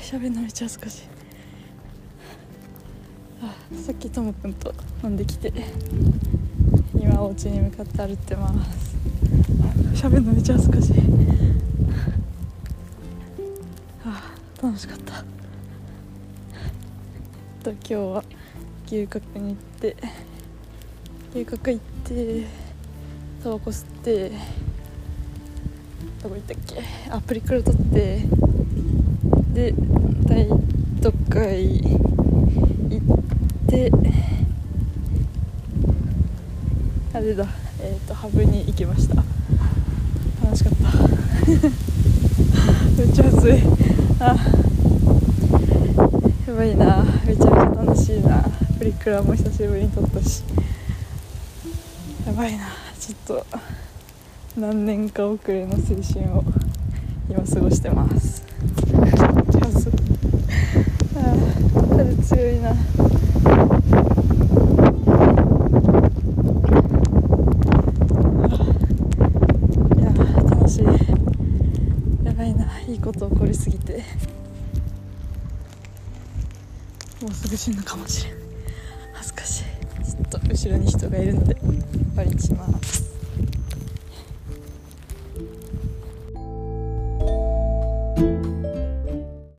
喋るのめっちゃ恥ずかしあさっきともくんと飲んできて。今お家に向かって歩いてます。喋るのめっちゃ恥ずかしあ楽しかった。と今日は牛角に行って牛角行ってタバコ吸ってどこ行ったっけ？あプリクラ撮って。で大都会行って。あれだえっ、ー、とハブに行きました。楽しかった。めっちゃ暑い。あやばいな。めちゃめちゃ楽しいな。プリクラも久しぶりに撮ったし。やばいな。ちょっと。何年か遅れの青春を今過ごしてます。あ風強いな。いや楽しい。やばいな。いいこと起こりすぎて。もうすぐ死ぬかもしれない恥ずかしい。ちょっと後ろに人がいるので終わりにします